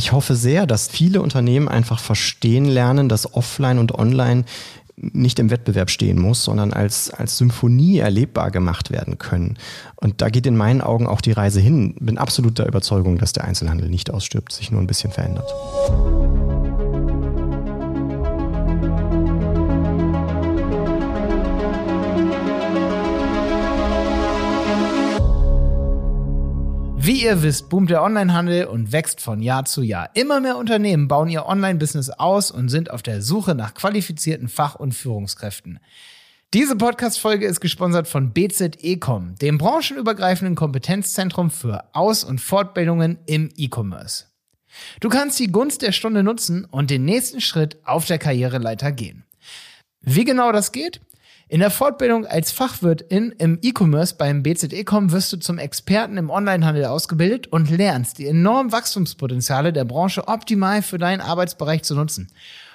ich hoffe sehr, dass viele Unternehmen einfach verstehen lernen, dass Offline und Online nicht im Wettbewerb stehen muss, sondern als, als Symphonie erlebbar gemacht werden können. Und da geht in meinen Augen auch die Reise hin. Bin absolut der Überzeugung, dass der Einzelhandel nicht ausstirbt, sich nur ein bisschen verändert. Wie ihr wisst, boomt der Onlinehandel und wächst von Jahr zu Jahr. Immer mehr Unternehmen bauen ihr Online-Business aus und sind auf der Suche nach qualifizierten Fach- und Führungskräften. Diese Podcast-Folge ist gesponsert von BZEcom, dem branchenübergreifenden Kompetenzzentrum für Aus- und Fortbildungen im E-Commerce. Du kannst die Gunst der Stunde nutzen und den nächsten Schritt auf der Karriereleiter gehen. Wie genau das geht? In der Fortbildung als Fachwirtin im E-Commerce beim BZE-Com wirst du zum Experten im Onlinehandel ausgebildet und lernst die enormen Wachstumspotenziale der Branche optimal für deinen Arbeitsbereich zu nutzen.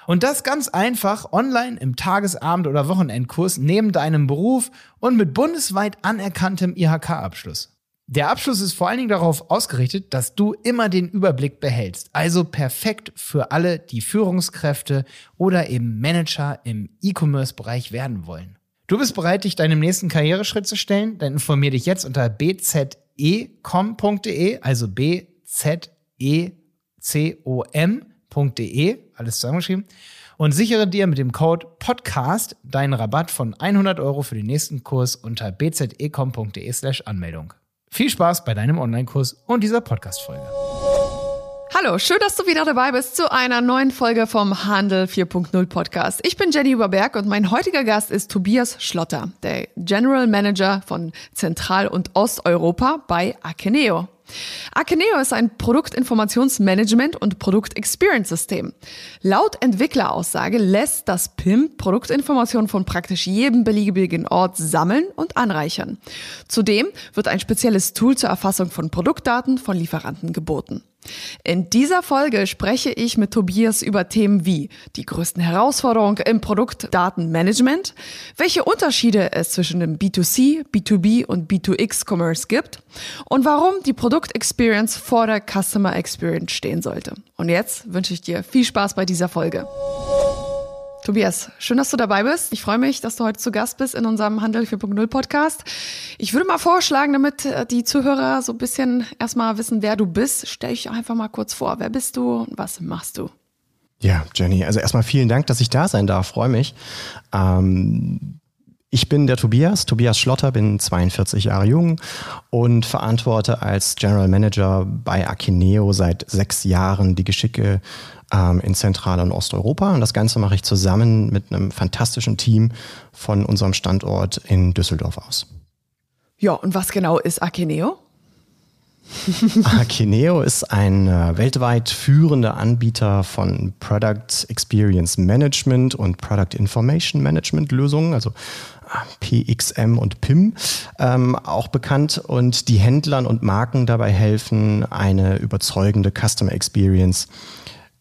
Und das ganz einfach online im Tagesabend- oder Wochenendkurs neben deinem Beruf und mit bundesweit anerkanntem IHK-Abschluss. Der Abschluss ist vor allen Dingen darauf ausgerichtet, dass du immer den Überblick behältst. Also perfekt für alle, die Führungskräfte oder eben Manager im E-Commerce-Bereich werden wollen. Du bist bereit, dich deinem nächsten Karriereschritt zu stellen? Dann informier dich jetzt unter bzecom.de, also bzecom.de, alles zusammengeschrieben, und sichere dir mit dem Code PODCAST deinen Rabatt von 100 Euro für den nächsten Kurs unter bzecom.de slash Anmeldung. Viel Spaß bei deinem Online-Kurs und dieser Podcast-Folge. Hallo, schön, dass du wieder dabei bist zu einer neuen Folge vom Handel 4.0 Podcast. Ich bin Jenny Überberg und mein heutiger Gast ist Tobias Schlotter, der General Manager von Zentral- und Osteuropa bei Akeneo. Akeneo ist ein Produktinformationsmanagement und Produktexperience-System. Laut Entwickleraussage lässt das PIM Produktinformationen von praktisch jedem beliebigen Ort sammeln und anreichern. Zudem wird ein spezielles Tool zur Erfassung von Produktdaten von Lieferanten geboten. In dieser Folge spreche ich mit Tobias über Themen wie die größten Herausforderungen im Produktdatenmanagement, welche Unterschiede es zwischen dem B2C, B2B und B2X Commerce gibt und warum die Produktexperience vor der Customer Experience stehen sollte. Und jetzt wünsche ich dir viel Spaß bei dieser Folge. Tobias, schön, dass du dabei bist. Ich freue mich, dass du heute zu Gast bist in unserem Handel 4.0 Podcast. Ich würde mal vorschlagen, damit äh, die Zuhörer so ein bisschen erstmal wissen, wer du bist, stell dich einfach mal kurz vor. Wer bist du und was machst du? Ja, Jenny, also erstmal vielen Dank, dass ich da sein darf. Freue mich. Ähm ich bin der Tobias, Tobias Schlotter, bin 42 Jahre jung und verantworte als General Manager bei Akineo seit sechs Jahren die Geschicke ähm, in Zentral- und Osteuropa. Und das Ganze mache ich zusammen mit einem fantastischen Team von unserem Standort in Düsseldorf aus. Ja, und was genau ist Akineo? Akineo ist ein äh, weltweit führender Anbieter von Product Experience Management und Product Information Management Lösungen, also PXM und PIM ähm, auch bekannt und die Händlern und Marken dabei helfen, eine überzeugende Customer Experience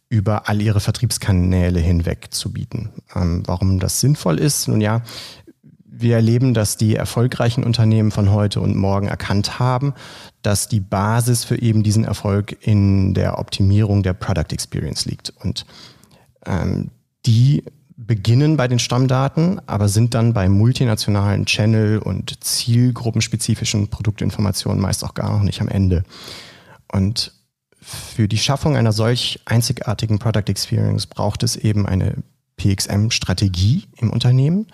über all ihre Vertriebskanäle hinweg zu bieten. Ähm, warum das sinnvoll ist? Nun ja, wir erleben, dass die erfolgreichen Unternehmen von heute und morgen erkannt haben, dass die Basis für eben diesen Erfolg in der Optimierung der Product Experience liegt. Und ähm, die beginnen bei den Stammdaten, aber sind dann bei multinationalen Channel- und zielgruppenspezifischen Produktinformationen meist auch gar noch nicht am Ende. Und für die Schaffung einer solch einzigartigen Product Experience braucht es eben eine PXM-Strategie im Unternehmen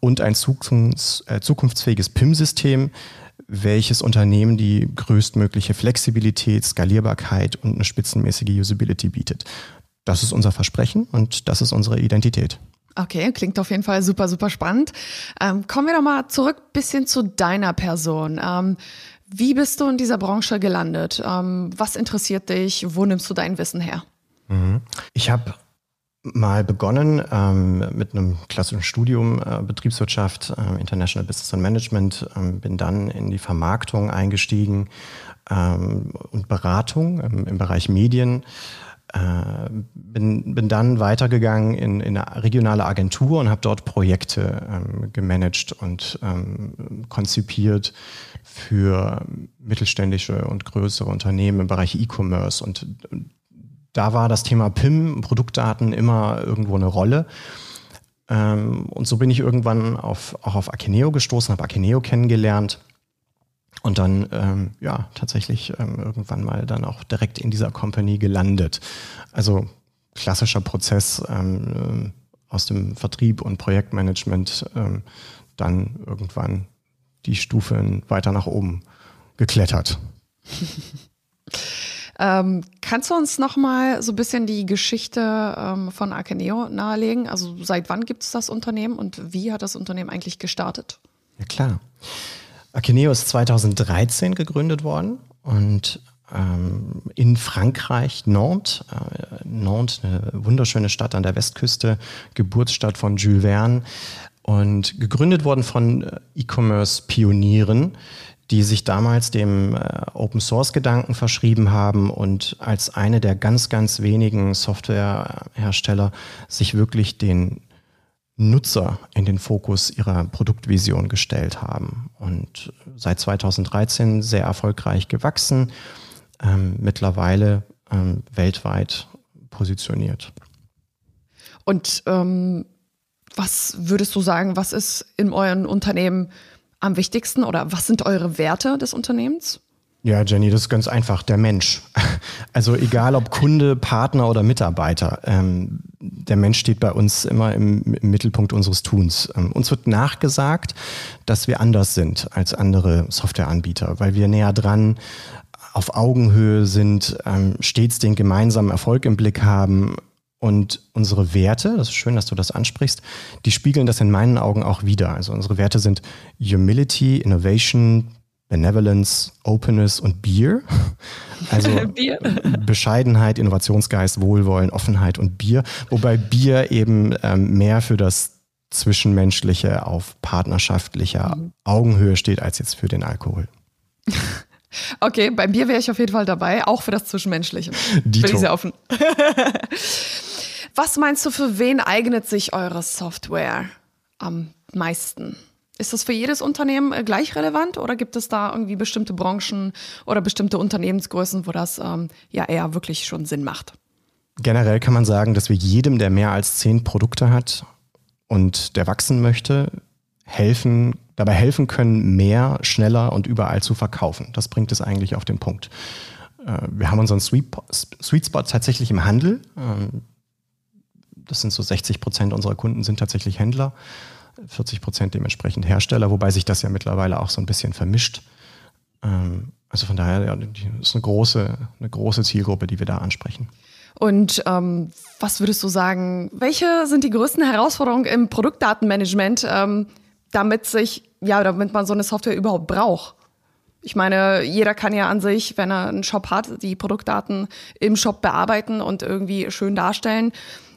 und ein äh, zukunftsfähiges PIM-System, welches Unternehmen die größtmögliche Flexibilität, Skalierbarkeit und eine spitzenmäßige Usability bietet. Das ist unser Versprechen und das ist unsere Identität. Okay, klingt auf jeden Fall super, super spannend. Ähm, kommen wir doch mal zurück bisschen zu deiner Person. Ähm, wie bist du in dieser Branche gelandet? Ähm, was interessiert dich? Wo nimmst du dein Wissen her? Mhm. Ich habe mal begonnen ähm, mit einem klassischen Studium äh, Betriebswirtschaft, äh, International Business and Management, ähm, bin dann in die Vermarktung eingestiegen ähm, und Beratung im Bereich Medien äh, bin, bin dann weitergegangen in, in eine regionale Agentur und habe dort Projekte ähm, gemanagt und ähm, konzipiert für mittelständische und größere Unternehmen im Bereich E-Commerce. Und da war das Thema PIM, Produktdaten, immer irgendwo eine Rolle. Ähm, und so bin ich irgendwann auf, auch auf Akineo gestoßen, habe Akineo kennengelernt und dann ähm, ja tatsächlich ähm, irgendwann mal dann auch direkt in dieser Company gelandet. Also klassischer Prozess ähm, aus dem Vertrieb und Projektmanagement ähm, dann irgendwann die Stufen weiter nach oben geklettert. ähm, kannst du uns noch mal so ein bisschen die Geschichte ähm, von Akeneo nahelegen? Also seit wann gibt es das Unternehmen und wie hat das Unternehmen eigentlich gestartet? Ja klar. Akeneo ist 2013 gegründet worden und ähm, in Frankreich, Nantes. Äh, Nantes, eine wunderschöne Stadt an der Westküste, Geburtsstadt von Jules Verne und gegründet worden von äh, E-Commerce-Pionieren, die sich damals dem äh, Open Source Gedanken verschrieben haben und als eine der ganz, ganz wenigen Softwarehersteller sich wirklich den Nutzer in den Fokus ihrer Produktvision gestellt haben. Und seit 2013 sehr erfolgreich gewachsen, ähm, mittlerweile ähm, weltweit positioniert. Und ähm, was würdest du sagen, was ist in euren Unternehmen am wichtigsten oder was sind eure Werte des Unternehmens? Ja, Jenny, das ist ganz einfach, der Mensch. Also egal ob Kunde, Partner oder Mitarbeiter, ähm, der Mensch steht bei uns immer im, im Mittelpunkt unseres Tuns. Ähm, uns wird nachgesagt, dass wir anders sind als andere Softwareanbieter, weil wir näher dran auf Augenhöhe sind, ähm, stets den gemeinsamen Erfolg im Blick haben und unsere Werte, das ist schön, dass du das ansprichst, die spiegeln das in meinen Augen auch wieder. Also unsere Werte sind Humility, Innovation, Benevolence, Openness und Bier. Also Bier. Bescheidenheit, Innovationsgeist, Wohlwollen, Offenheit und Bier. Wobei Bier eben ähm, mehr für das Zwischenmenschliche auf partnerschaftlicher mhm. Augenhöhe steht als jetzt für den Alkohol. Okay, beim Bier wäre ich auf jeden Fall dabei, auch für das Zwischenmenschliche. Dito. Bin ich sehr offen. Was meinst du, für wen eignet sich eure Software am meisten? Ist das für jedes Unternehmen äh, gleich relevant oder gibt es da irgendwie bestimmte Branchen oder bestimmte Unternehmensgrößen, wo das ähm, ja eher wirklich schon Sinn macht? Generell kann man sagen, dass wir jedem, der mehr als zehn Produkte hat und der wachsen möchte, helfen, dabei helfen können, mehr, schneller und überall zu verkaufen. Das bringt es eigentlich auf den Punkt. Äh, wir haben unseren Sweet Spot tatsächlich im Handel. Ähm, das sind so 60 Prozent unserer Kunden sind tatsächlich Händler, 40 Prozent dementsprechend Hersteller, wobei sich das ja mittlerweile auch so ein bisschen vermischt. Ähm, also von daher ja, ist eine große, eine große Zielgruppe, die wir da ansprechen. Und ähm, was würdest du sagen, welche sind die größten Herausforderungen im Produktdatenmanagement? Ähm, damit sich, ja, damit man so eine Software überhaupt braucht. Ich meine, jeder kann ja an sich, wenn er einen Shop hat, die Produktdaten im Shop bearbeiten und irgendwie schön darstellen.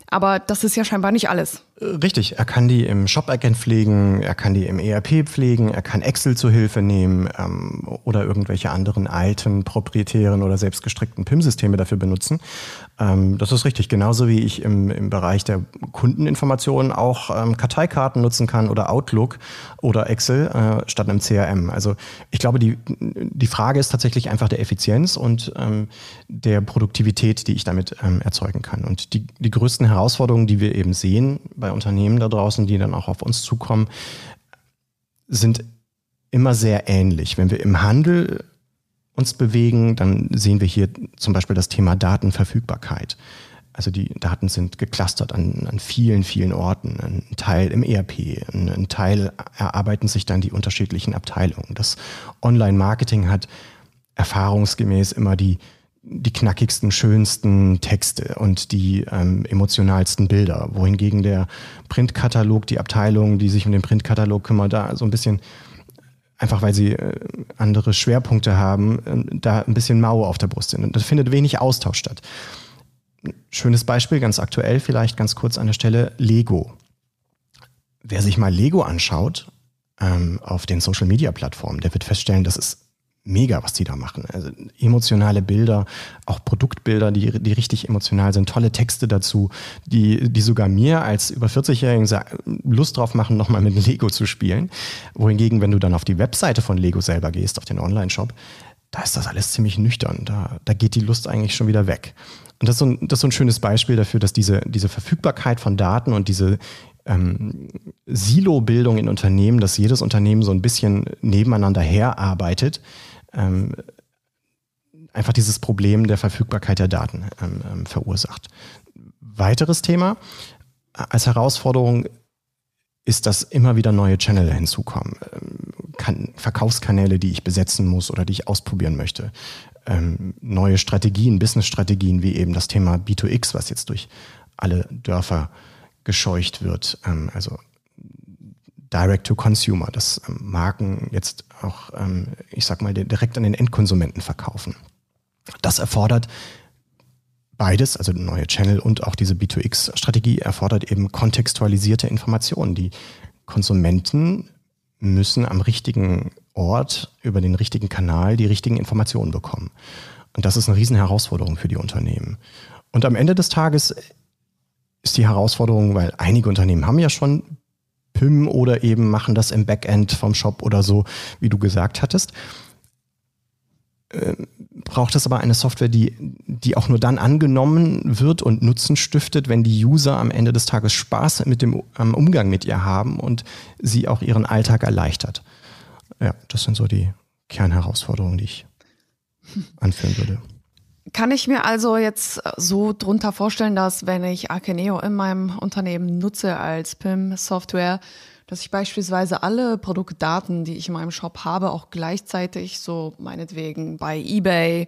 Aber das ist ja scheinbar nicht alles. Richtig, er kann die im Shop-Backend pflegen, er kann die im ERP pflegen, er kann Excel zur Hilfe nehmen ähm, oder irgendwelche anderen alten, proprietären oder selbstgestrickten PIM-Systeme dafür benutzen. Ähm, das ist richtig, genauso wie ich im, im Bereich der Kundeninformationen auch ähm, Karteikarten nutzen kann oder Outlook oder Excel äh, statt einem CRM. Also ich glaube, die, die Frage ist tatsächlich einfach der Effizienz und ähm, der Produktivität, die ich damit ähm, erzeugen kann. Und die, die größten Herausforderungen, die wir eben sehen bei Unternehmen da draußen, die dann auch auf uns zukommen, sind immer sehr ähnlich. Wenn wir im Handel uns bewegen, dann sehen wir hier zum Beispiel das Thema Datenverfügbarkeit. Also die Daten sind geclustert an, an vielen, vielen Orten. Ein Teil im ERP, ein Teil erarbeiten sich dann die unterschiedlichen Abteilungen. Das Online-Marketing hat erfahrungsgemäß immer die, die knackigsten, schönsten Texte und die ähm, emotionalsten Bilder, wohingegen der Printkatalog, die Abteilung, die sich um den Printkatalog kümmert, da so ein bisschen einfach weil sie äh, andere Schwerpunkte haben, äh, da ein bisschen mau auf der Brust sind. Und da findet wenig Austausch statt. Schönes Beispiel, ganz aktuell vielleicht ganz kurz an der Stelle, Lego. Wer sich mal Lego anschaut ähm, auf den Social-Media-Plattformen, der wird feststellen, das ist mega, was die da machen. Also emotionale Bilder, auch Produktbilder, die, die richtig emotional sind, tolle Texte dazu, die, die sogar mir als über 40-Jährigen Lust drauf machen, nochmal mit Lego zu spielen. Wohingegen, wenn du dann auf die Webseite von Lego selber gehst, auf den Online-Shop, da ist das alles ziemlich nüchtern. Da, da geht die Lust eigentlich schon wieder weg. Und das ist so ein, das ist so ein schönes Beispiel dafür, dass diese, diese Verfügbarkeit von Daten und diese ähm, Silo-Bildung in Unternehmen, dass jedes Unternehmen so ein bisschen nebeneinander herarbeitet, ähm, einfach dieses Problem der Verfügbarkeit der Daten ähm, ähm verursacht. Weiteres Thema als Herausforderung ist, dass immer wieder neue Channel hinzukommen. Ähm, Verkaufskanäle, die ich besetzen muss oder die ich ausprobieren möchte. Ähm, neue Strategien, Business-Strategien, wie eben das Thema B2X, was jetzt durch alle Dörfer gescheucht wird. Ähm, also Direct to Consumer, dass Marken jetzt auch, ich sag mal, direkt an den Endkonsumenten verkaufen. Das erfordert beides, also neue Channel und auch diese B2X-Strategie, erfordert eben kontextualisierte Informationen. Die Konsumenten müssen am richtigen Ort über den richtigen Kanal die richtigen Informationen bekommen. Und das ist eine Riesenherausforderung für die Unternehmen. Und am Ende des Tages ist die Herausforderung, weil einige Unternehmen haben ja schon PIM oder eben machen das im Backend vom Shop oder so, wie du gesagt hattest. Ähm, braucht es aber eine Software, die, die auch nur dann angenommen wird und Nutzen stiftet, wenn die User am Ende des Tages Spaß mit dem am Umgang mit ihr haben und sie auch ihren Alltag erleichtert. Ja, das sind so die Kernherausforderungen, die ich anführen würde. Kann ich mir also jetzt so drunter vorstellen, dass wenn ich Akeneo in meinem Unternehmen nutze als PIM-Software, dass ich beispielsweise alle Produktdaten, die ich in meinem Shop habe, auch gleichzeitig so meinetwegen bei eBay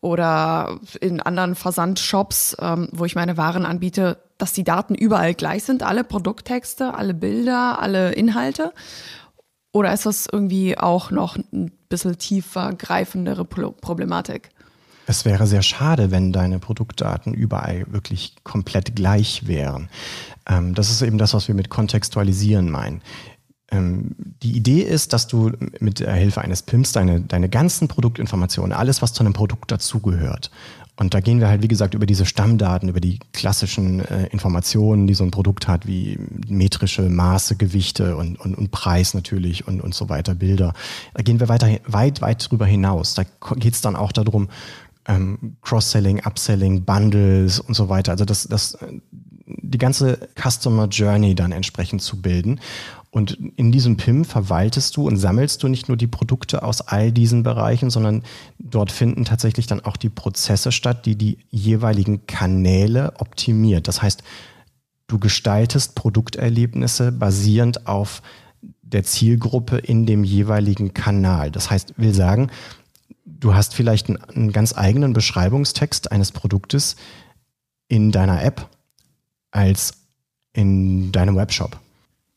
oder in anderen Versandshops, ähm, wo ich meine Waren anbiete, dass die Daten überall gleich sind, alle Produkttexte, alle Bilder, alle Inhalte? Oder ist das irgendwie auch noch ein bisschen tiefer greifendere Problematik? Es wäre sehr schade, wenn deine Produktdaten überall wirklich komplett gleich wären. Ähm, das ist eben das, was wir mit kontextualisieren meinen. Ähm, die Idee ist, dass du mit der Hilfe eines PIMs deine, deine ganzen Produktinformationen, alles, was zu einem Produkt dazugehört, und da gehen wir halt, wie gesagt, über diese Stammdaten, über die klassischen äh, Informationen, die so ein Produkt hat, wie metrische Maße, Gewichte und, und, und Preis natürlich und, und so weiter, Bilder. Da gehen wir weiter, weit, weit drüber hinaus. Da geht es dann auch darum, ähm, Cross-Selling, Upselling, Bundles und so weiter. Also das, das, die ganze Customer Journey dann entsprechend zu bilden. Und in diesem PIM verwaltest du und sammelst du nicht nur die Produkte aus all diesen Bereichen, sondern dort finden tatsächlich dann auch die Prozesse statt, die die jeweiligen Kanäle optimiert. Das heißt, du gestaltest Produkterlebnisse basierend auf der Zielgruppe in dem jeweiligen Kanal. Das heißt, will sagen, du hast vielleicht einen, einen ganz eigenen Beschreibungstext eines Produktes in deiner App als in deinem Webshop.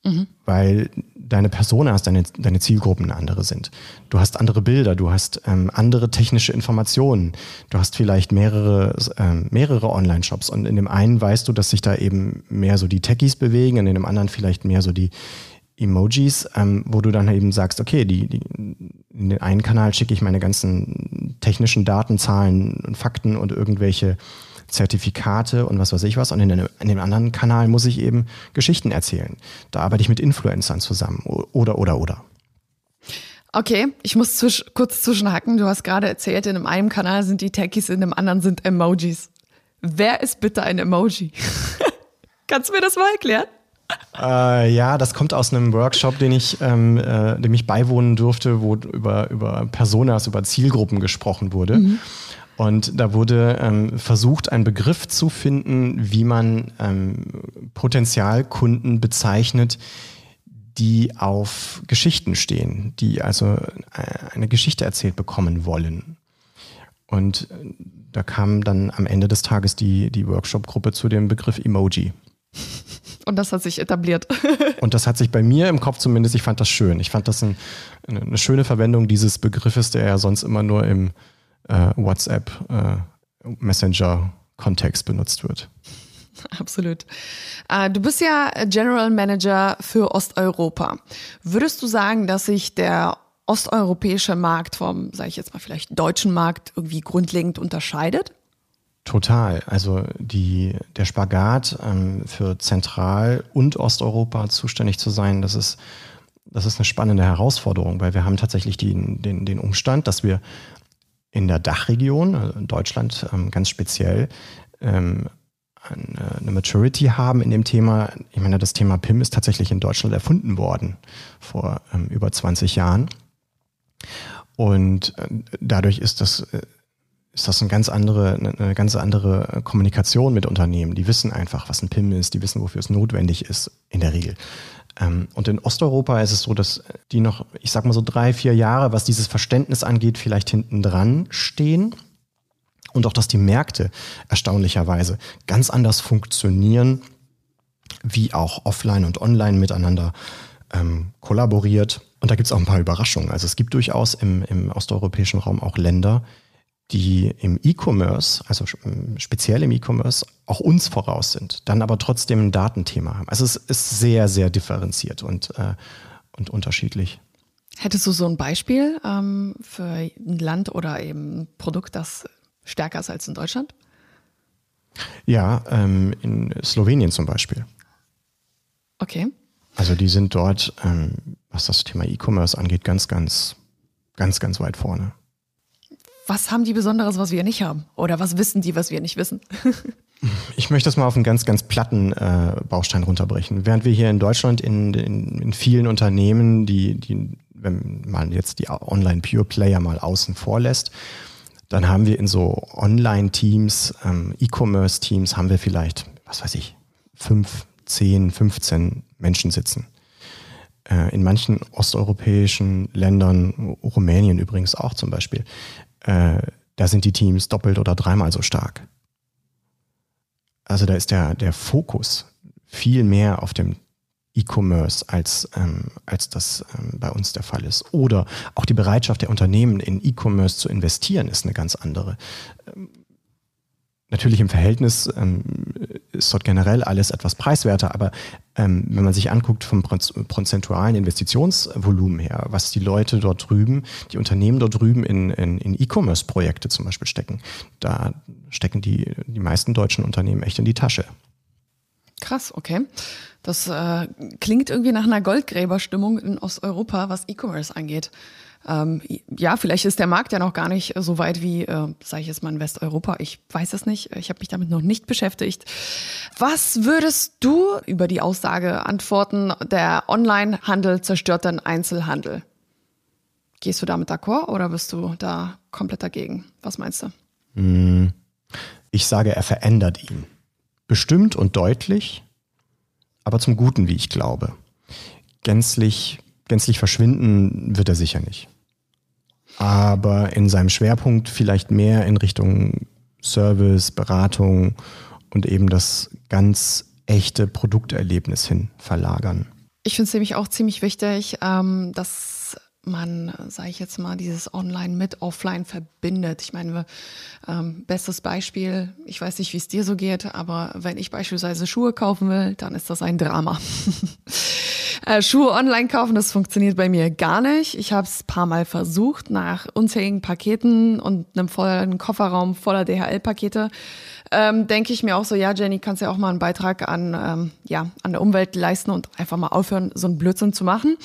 Mhm. Weil deine Personas, deine, deine Zielgruppen andere sind. Du hast andere Bilder, du hast ähm, andere technische Informationen, du hast vielleicht mehrere, ähm, mehrere Online-Shops und in dem einen weißt du, dass sich da eben mehr so die Techies bewegen, und in dem anderen vielleicht mehr so die Emojis, ähm, wo du dann eben sagst, okay, die, die, in den einen Kanal schicke ich meine ganzen technischen Daten, Zahlen und Fakten und irgendwelche Zertifikate und was weiß ich was. Und in, den, in dem anderen Kanal muss ich eben Geschichten erzählen. Da arbeite ich mit Influencern zusammen. Oder, oder, oder. Okay, ich muss zwisch kurz zwischenhacken. Du hast gerade erzählt, in einem Kanal sind die Techies, in dem anderen sind Emojis. Wer ist bitte ein Emoji? Kannst du mir das mal erklären? Äh, ja, das kommt aus einem Workshop, den ich, ähm, äh, dem ich beiwohnen durfte, wo über, über Personas, über Zielgruppen gesprochen wurde. Mhm. Und da wurde ähm, versucht, einen Begriff zu finden, wie man ähm, Potenzialkunden bezeichnet, die auf Geschichten stehen, die also äh, eine Geschichte erzählt bekommen wollen. Und äh, da kam dann am Ende des Tages die, die Workshop-Gruppe zu dem Begriff Emoji. Und das hat sich etabliert. Und das hat sich bei mir im Kopf zumindest, ich fand das schön. Ich fand das ein, eine schöne Verwendung dieses Begriffes, der ja sonst immer nur im äh, WhatsApp äh, benutzt wird. Absolut. Äh, du bist ja General Manager für Osteuropa. Würdest du sagen, dass sich der osteuropäische Markt vom, sage ich jetzt mal vielleicht deutschen Markt irgendwie grundlegend unterscheidet? Total. Also die, der Spagat ähm, für Zentral- und Osteuropa zuständig zu sein, das ist, das ist eine spannende Herausforderung, weil wir haben tatsächlich den, den, den Umstand, dass wir in der Dachregion, also in Deutschland ähm, ganz speziell, ähm, eine, eine Maturity haben in dem Thema. Ich meine, das Thema PIM ist tatsächlich in Deutschland erfunden worden vor ähm, über 20 Jahren. Und äh, dadurch ist das, äh, ist das eine ganz andere, eine ganz andere Kommunikation mit Unternehmen. Die wissen einfach, was ein PIM ist, die wissen, wofür es notwendig ist, in der Regel. Ähm, und in Osteuropa ist es so, dass die noch, ich sag mal so drei, vier Jahre, was dieses Verständnis angeht, vielleicht hinten dran stehen. Und auch, dass die Märkte erstaunlicherweise ganz anders funktionieren, wie auch offline und online miteinander ähm, kollaboriert. Und da gibt es auch ein paar Überraschungen. Also es gibt durchaus im, im osteuropäischen Raum auch Länder, die im E-Commerce, also ähm, speziell im E-Commerce, auch uns voraus sind, dann aber trotzdem ein Datenthema haben. Also es ist sehr, sehr differenziert und, äh, und unterschiedlich. Hättest du so ein Beispiel ähm, für ein Land oder eben ein Produkt, das stärker ist als in Deutschland? Ja, ähm, in Slowenien zum Beispiel. Okay. Also die sind dort, ähm, was das Thema E-Commerce angeht, ganz, ganz, ganz, ganz weit vorne. Was haben die Besonderes, was wir nicht haben? Oder was wissen die, was wir nicht wissen? ich möchte das mal auf einen ganz, ganz platten äh, Baustein runterbrechen. Während wir hier in Deutschland in, in, in vielen Unternehmen, die, die, wenn man jetzt die Online-Pure-Player mal außen vor lässt, dann haben wir in so Online-Teams, ähm, E-Commerce-Teams, haben wir vielleicht, was weiß ich, fünf, zehn, 15 Menschen sitzen. Äh, in manchen osteuropäischen Ländern, Rumänien übrigens auch zum Beispiel, äh, da sind die Teams doppelt oder dreimal so stark. Also da ist der, der Fokus viel mehr auf dem E-Commerce, als, ähm, als das ähm, bei uns der Fall ist. Oder auch die Bereitschaft der Unternehmen in E-Commerce zu investieren ist eine ganz andere. Ähm, natürlich im Verhältnis ähm, ist dort generell alles etwas preiswerter, aber ähm, wenn man sich anguckt vom prozentualen Investitionsvolumen her, was die Leute dort drüben, die Unternehmen dort drüben in, in, in E-Commerce-Projekte zum Beispiel stecken, da stecken die, die meisten deutschen Unternehmen echt in die Tasche. Krass, okay. Das äh, klingt irgendwie nach einer Goldgräberstimmung in Osteuropa, was E-Commerce angeht. Ähm, ja, vielleicht ist der Markt ja noch gar nicht so weit wie, äh, sage ich jetzt mal, in Westeuropa. Ich weiß es nicht. Ich habe mich damit noch nicht beschäftigt. Was würdest du über die Aussage antworten, der Onlinehandel zerstört den Einzelhandel? Gehst du damit d'accord oder bist du da komplett dagegen? Was meinst du? Hm. Ich sage, er verändert ihn bestimmt und deutlich, aber zum Guten, wie ich glaube. Gänzlich, gänzlich verschwinden wird er sicher nicht. Aber in seinem Schwerpunkt vielleicht mehr in Richtung Service, Beratung und eben das ganz echte Produkterlebnis hin verlagern. Ich finde es nämlich auch ziemlich wichtig, ähm, dass man, sage ich jetzt mal, dieses Online mit Offline verbindet. Ich meine, ähm, bestes Beispiel, ich weiß nicht, wie es dir so geht, aber wenn ich beispielsweise Schuhe kaufen will, dann ist das ein Drama. äh, Schuhe online kaufen, das funktioniert bei mir gar nicht. Ich habe es paar Mal versucht, nach unzähligen Paketen und einem vollen Kofferraum voller DHL-Pakete ähm, denke ich mir auch so, ja, Jenny, kannst ja auch mal einen Beitrag an, ähm, ja, an der Umwelt leisten und einfach mal aufhören, so einen Blödsinn zu machen.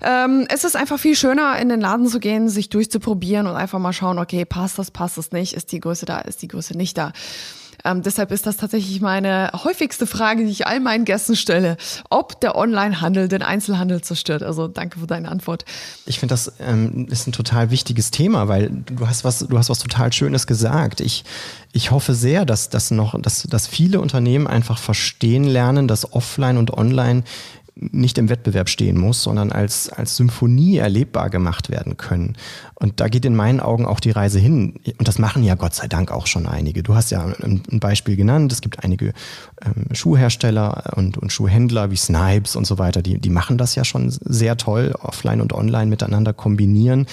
Ähm, es ist einfach viel schöner, in den Laden zu gehen, sich durchzuprobieren und einfach mal schauen, okay, passt das, passt das nicht, ist die Größe da, ist die Größe nicht da. Ähm, deshalb ist das tatsächlich meine häufigste Frage, die ich all meinen Gästen stelle, ob der Onlinehandel den Einzelhandel zerstört. Also danke für deine Antwort. Ich finde, das ähm, ist ein total wichtiges Thema, weil du hast was, du hast was total Schönes gesagt. Ich, ich hoffe sehr, dass, dass noch, dass, dass viele Unternehmen einfach verstehen lernen, dass Offline und Online nicht im Wettbewerb stehen muss, sondern als, als Symphonie erlebbar gemacht werden können. Und da geht in meinen Augen auch die Reise hin. Und das machen ja Gott sei Dank auch schon einige. Du hast ja ein, Beispiel genannt. Es gibt einige ähm, Schuhhersteller und, und Schuhhändler wie Snipes und so weiter, die, die machen das ja schon sehr toll, offline und online miteinander kombinieren.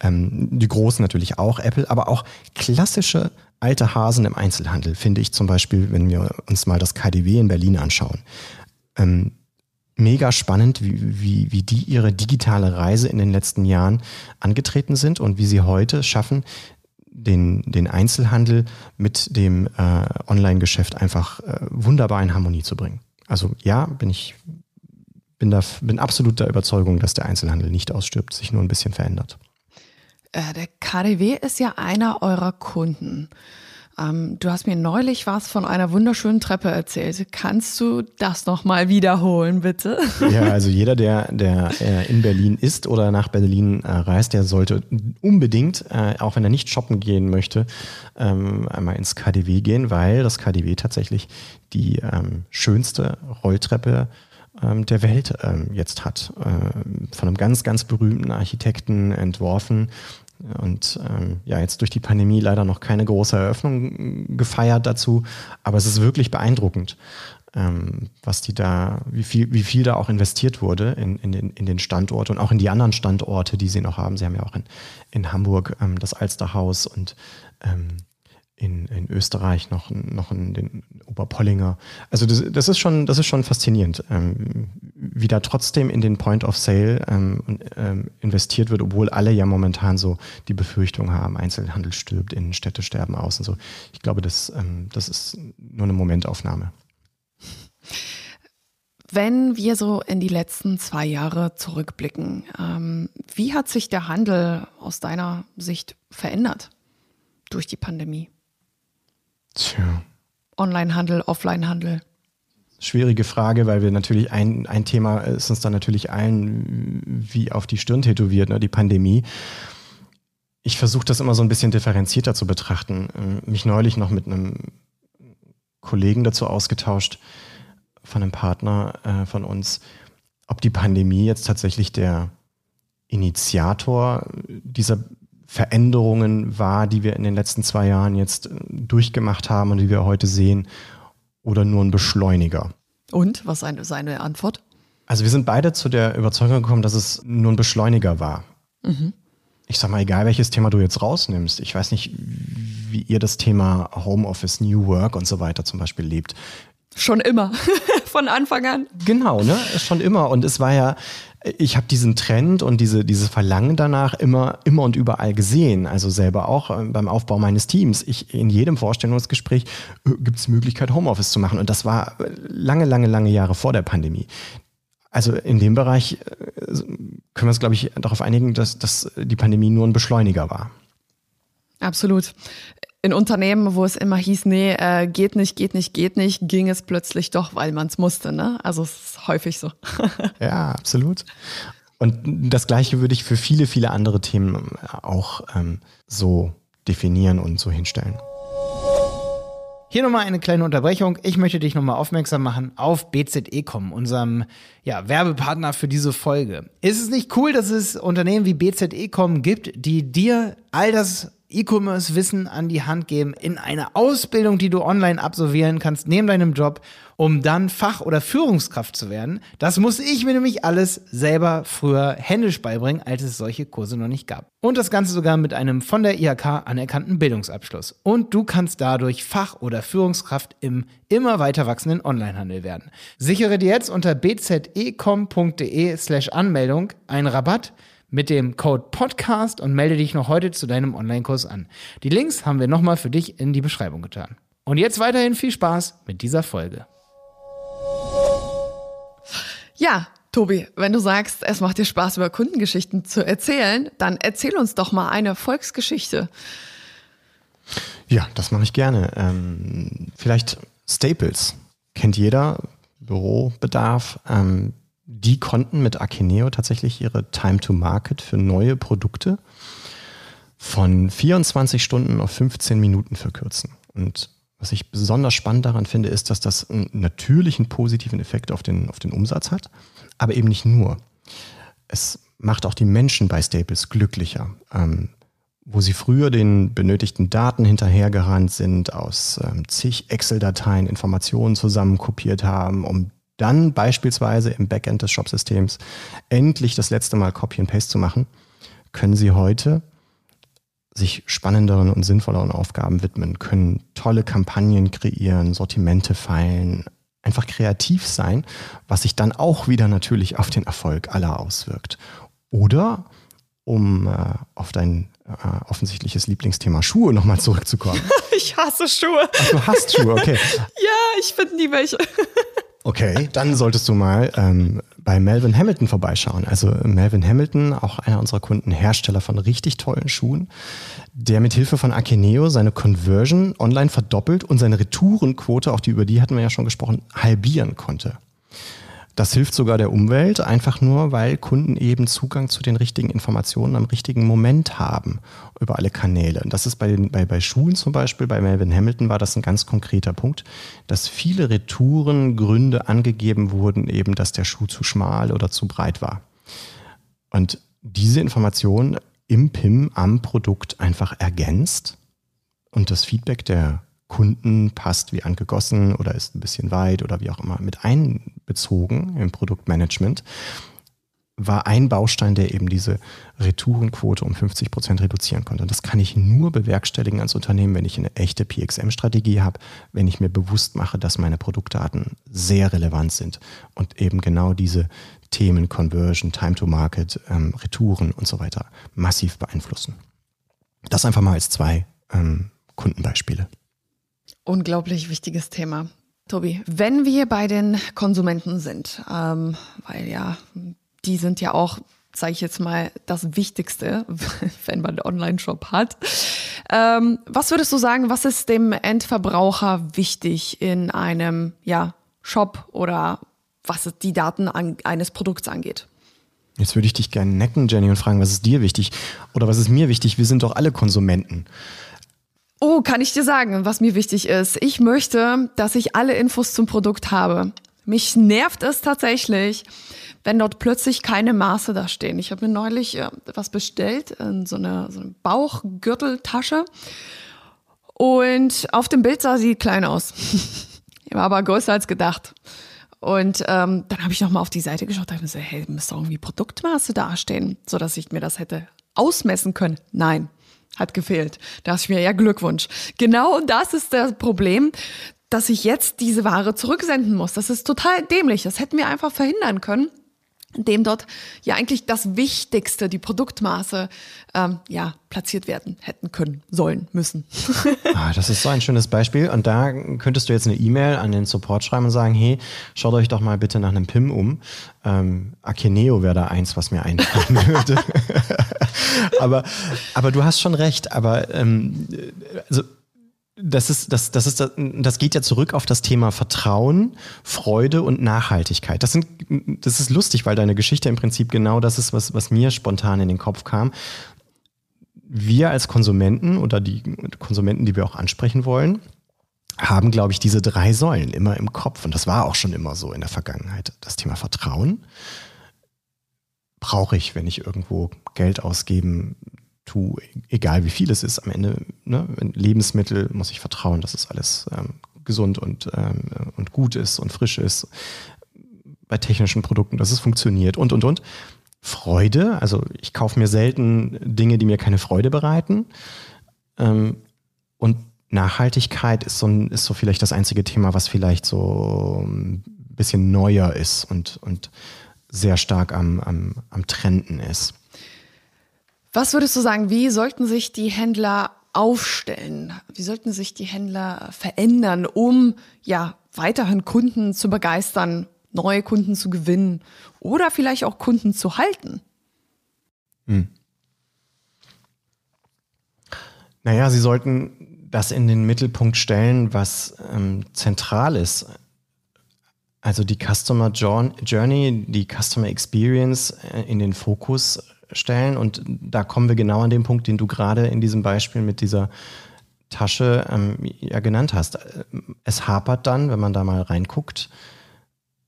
Ähm, die Großen natürlich auch, Apple, aber auch klassische alte Hasen im Einzelhandel, finde ich zum Beispiel, wenn wir uns mal das KDW in Berlin anschauen. Ähm, mega spannend, wie, wie, wie die ihre digitale Reise in den letzten Jahren angetreten sind und wie sie heute schaffen, den, den Einzelhandel mit dem äh, Online-Geschäft einfach äh, wunderbar in Harmonie zu bringen. Also ja, bin ich bin da bin absolut der Überzeugung, dass der Einzelhandel nicht ausstirbt, sich nur ein bisschen verändert. Äh, der KDW ist ja einer eurer Kunden. Ähm, du hast mir neulich was von einer wunderschönen Treppe erzählt. Kannst du das nochmal wiederholen, bitte? Ja, also jeder, der, der äh, in Berlin ist oder nach Berlin äh, reist, der sollte unbedingt, äh, auch wenn er nicht shoppen gehen möchte, ähm, einmal ins KDW gehen, weil das KDW tatsächlich die ähm, schönste Rolltreppe ähm, der Welt jetzt hat. Von einem ganz, ganz berühmten Architekten entworfen und ähm, ja, jetzt durch die Pandemie leider noch keine große Eröffnung gefeiert dazu, aber es ist wirklich beeindruckend, ähm, was die da, wie viel, wie viel da auch investiert wurde in, in, den, in den Standort und auch in die anderen Standorte, die sie noch haben. Sie haben ja auch in, in Hamburg ähm, das Alsterhaus und ähm, in, in Österreich noch, noch in den Oberpollinger. Also das, das ist schon, das ist schon faszinierend, ähm, wie da trotzdem in den Point of Sale ähm, ähm, investiert wird, obwohl alle ja momentan so die Befürchtung haben, Einzelhandel stirbt, Innenstädte sterben aus und so. Ich glaube, das, ähm, das ist nur eine Momentaufnahme. Wenn wir so in die letzten zwei Jahre zurückblicken, ähm, wie hat sich der Handel aus deiner Sicht verändert durch die Pandemie? Tja. Onlinehandel, Offlinehandel? Schwierige Frage, weil wir natürlich ein, ein Thema ist uns dann natürlich allen wie auf die Stirn tätowiert, ne, die Pandemie. Ich versuche das immer so ein bisschen differenzierter zu betrachten. Ähm, mich neulich noch mit einem Kollegen dazu ausgetauscht, von einem Partner äh, von uns, ob die Pandemie jetzt tatsächlich der Initiator dieser Veränderungen war, die wir in den letzten zwei Jahren jetzt äh, durchgemacht haben und die wir heute sehen, oder nur ein Beschleuniger? Und was ist seine Antwort? Also wir sind beide zu der Überzeugung gekommen, dass es nur ein Beschleuniger war. Mhm. Ich sag mal, egal welches Thema du jetzt rausnimmst, ich weiß nicht, wie ihr das Thema Homeoffice, New Work und so weiter zum Beispiel lebt. Schon immer, von Anfang an. Genau, ne? Schon immer. Und es war ja, ich habe diesen Trend und diese, dieses Verlangen danach immer, immer und überall gesehen. Also selber auch äh, beim Aufbau meines Teams. Ich, in jedem Vorstellungsgespräch äh, gibt es Möglichkeit, Homeoffice zu machen. Und das war lange, lange, lange Jahre vor der Pandemie. Also in dem Bereich äh, können wir uns, glaube ich, darauf einigen, dass, dass die Pandemie nur ein Beschleuniger war. Absolut in Unternehmen, wo es immer hieß, nee, äh, geht nicht, geht nicht, geht nicht, ging es plötzlich doch, weil man es musste. Ne? Also es ist häufig so. ja, absolut. Und das Gleiche würde ich für viele, viele andere Themen auch ähm, so definieren und so hinstellen. Hier nochmal eine kleine Unterbrechung. Ich möchte dich nochmal aufmerksam machen auf BZEcom, unserem ja, Werbepartner für diese Folge. Ist es nicht cool, dass es Unternehmen wie BZEcom gibt, die dir all das E-Commerce-Wissen an die Hand geben in eine Ausbildung, die du online absolvieren kannst, neben deinem Job, um dann Fach- oder Führungskraft zu werden. Das musste ich mir nämlich alles selber früher händisch beibringen, als es solche Kurse noch nicht gab. Und das Ganze sogar mit einem von der IHK anerkannten Bildungsabschluss. Und du kannst dadurch Fach- oder Führungskraft im immer weiter wachsenden Onlinehandel werden. Sichere dir jetzt unter bzecom.de slash Anmeldung einen Rabatt mit dem Code Podcast und melde dich noch heute zu deinem Online-Kurs an. Die Links haben wir nochmal für dich in die Beschreibung getan. Und jetzt weiterhin viel Spaß mit dieser Folge. Ja, Tobi, wenn du sagst, es macht dir Spaß, über Kundengeschichten zu erzählen, dann erzähl uns doch mal eine Volksgeschichte. Ja, das mache ich gerne. Ähm, vielleicht Staples. Kennt jeder, Bürobedarf. Ähm, die konnten mit Akineo tatsächlich ihre Time to Market für neue Produkte von 24 Stunden auf 15 Minuten verkürzen. Und was ich besonders spannend daran finde, ist, dass das einen natürlichen positiven Effekt auf den, auf den Umsatz hat, aber eben nicht nur. Es macht auch die Menschen bei Staples glücklicher. Ähm, wo sie früher den benötigten Daten hinterhergerannt sind, aus ähm, zig Excel-Dateien Informationen zusammenkopiert haben, um dann beispielsweise im Backend des Shopsystems endlich das letzte Mal Copy and Paste zu machen, können Sie heute sich spannenderen und sinnvolleren Aufgaben widmen, können tolle Kampagnen kreieren, Sortimente feilen, einfach kreativ sein, was sich dann auch wieder natürlich auf den Erfolg aller auswirkt. Oder um äh, auf dein äh, offensichtliches Lieblingsthema Schuhe nochmal zurückzukommen. ich hasse Schuhe. Ach, du hast Schuhe, okay. ja, ich finde nie welche. Okay, dann solltest du mal ähm, bei Melvin Hamilton vorbeischauen. Also Melvin Hamilton, auch einer unserer Kunden, Hersteller von richtig tollen Schuhen, der mit Hilfe von Akeneo seine Conversion online verdoppelt und seine Retourenquote, auch die über die hatten wir ja schon gesprochen, halbieren konnte. Das hilft sogar der Umwelt, einfach nur, weil Kunden eben Zugang zu den richtigen Informationen am richtigen Moment haben über alle Kanäle. Und das ist bei, den, bei, bei Schulen zum Beispiel, bei Melvin Hamilton war das ein ganz konkreter Punkt, dass viele Retourengründe angegeben wurden, eben, dass der Schuh zu schmal oder zu breit war. Und diese Information im PIM am Produkt einfach ergänzt und das Feedback der Kunden passt wie angegossen oder ist ein bisschen weit oder wie auch immer mit einbezogen im Produktmanagement, war ein Baustein, der eben diese Retourenquote um 50 Prozent reduzieren konnte. Und das kann ich nur bewerkstelligen als Unternehmen, wenn ich eine echte PXM-Strategie habe, wenn ich mir bewusst mache, dass meine Produktdaten sehr relevant sind und eben genau diese Themen Conversion, Time to Market, ähm, Retouren und so weiter massiv beeinflussen. Das einfach mal als zwei ähm, Kundenbeispiele. Unglaublich wichtiges Thema. Tobi, wenn wir bei den Konsumenten sind, ähm, weil ja, die sind ja auch, sage ich jetzt mal, das Wichtigste, wenn man einen Online-Shop hat. Ähm, was würdest du sagen, was ist dem Endverbraucher wichtig in einem ja, Shop oder was die Daten an, eines Produkts angeht? Jetzt würde ich dich gerne necken, Jenny, und fragen, was ist dir wichtig oder was ist mir wichtig? Wir sind doch alle Konsumenten. Oh, kann ich dir sagen, was mir wichtig ist? Ich möchte, dass ich alle Infos zum Produkt habe. Mich nervt es tatsächlich, wenn dort plötzlich keine Maße da stehen. Ich habe mir neulich äh, was bestellt, in so eine, so eine Bauchgürteltasche. Und auf dem Bild sah sie klein aus. War aber größer als gedacht. Und ähm, dann habe ich nochmal auf die Seite geschaut, da habe ich mir gesagt, hey, müsste irgendwie Produktmaße dastehen, sodass ich mir das hätte ausmessen können. Nein, hat gefehlt. Da ich mir, ja, Glückwunsch. Genau das ist das Problem, dass ich jetzt diese Ware zurücksenden muss. Das ist total dämlich. Das hätten wir einfach verhindern können indem dort ja eigentlich das Wichtigste, die Produktmaße, ähm, ja, platziert werden hätten können, sollen, müssen. ah, das ist so ein schönes Beispiel. Und da könntest du jetzt eine E-Mail an den Support schreiben und sagen, hey, schaut euch doch mal bitte nach einem PIM um. Ähm, Akeneo wäre da eins, was mir einfallen würde. aber, aber du hast schon recht. Aber ähm, also das ist, das, das ist, das geht ja zurück auf das Thema Vertrauen, Freude und Nachhaltigkeit. Das sind, das ist lustig, weil deine Geschichte im Prinzip genau das ist, was, was mir spontan in den Kopf kam. Wir als Konsumenten oder die Konsumenten, die wir auch ansprechen wollen, haben, glaube ich, diese drei Säulen immer im Kopf. Und das war auch schon immer so in der Vergangenheit. Das Thema Vertrauen brauche ich, wenn ich irgendwo Geld ausgeben tue, egal wie viel es ist, am Ende, ne, Lebensmittel muss ich vertrauen, dass es alles ähm, gesund und, ähm, und gut ist und frisch ist. Bei technischen Produkten, dass es funktioniert und, und, und. Freude, also ich kaufe mir selten Dinge, die mir keine Freude bereiten. Ähm, und Nachhaltigkeit ist so, ist so vielleicht das einzige Thema, was vielleicht so ein bisschen neuer ist und, und sehr stark am, am, am Trenden ist. Was würdest du sagen, wie sollten sich die Händler aufstellen? Wie sollten sich die Händler verändern, um ja weiterhin Kunden zu begeistern, neue Kunden zu gewinnen oder vielleicht auch Kunden zu halten? Hm. Naja, sie sollten das in den Mittelpunkt stellen, was ähm, zentral ist. Also die Customer Journey, die Customer Experience äh, in den Fokus stellen. Und da kommen wir genau an den Punkt, den du gerade in diesem Beispiel mit dieser Tasche ähm, ja genannt hast. Es hapert dann, wenn man da mal reinguckt.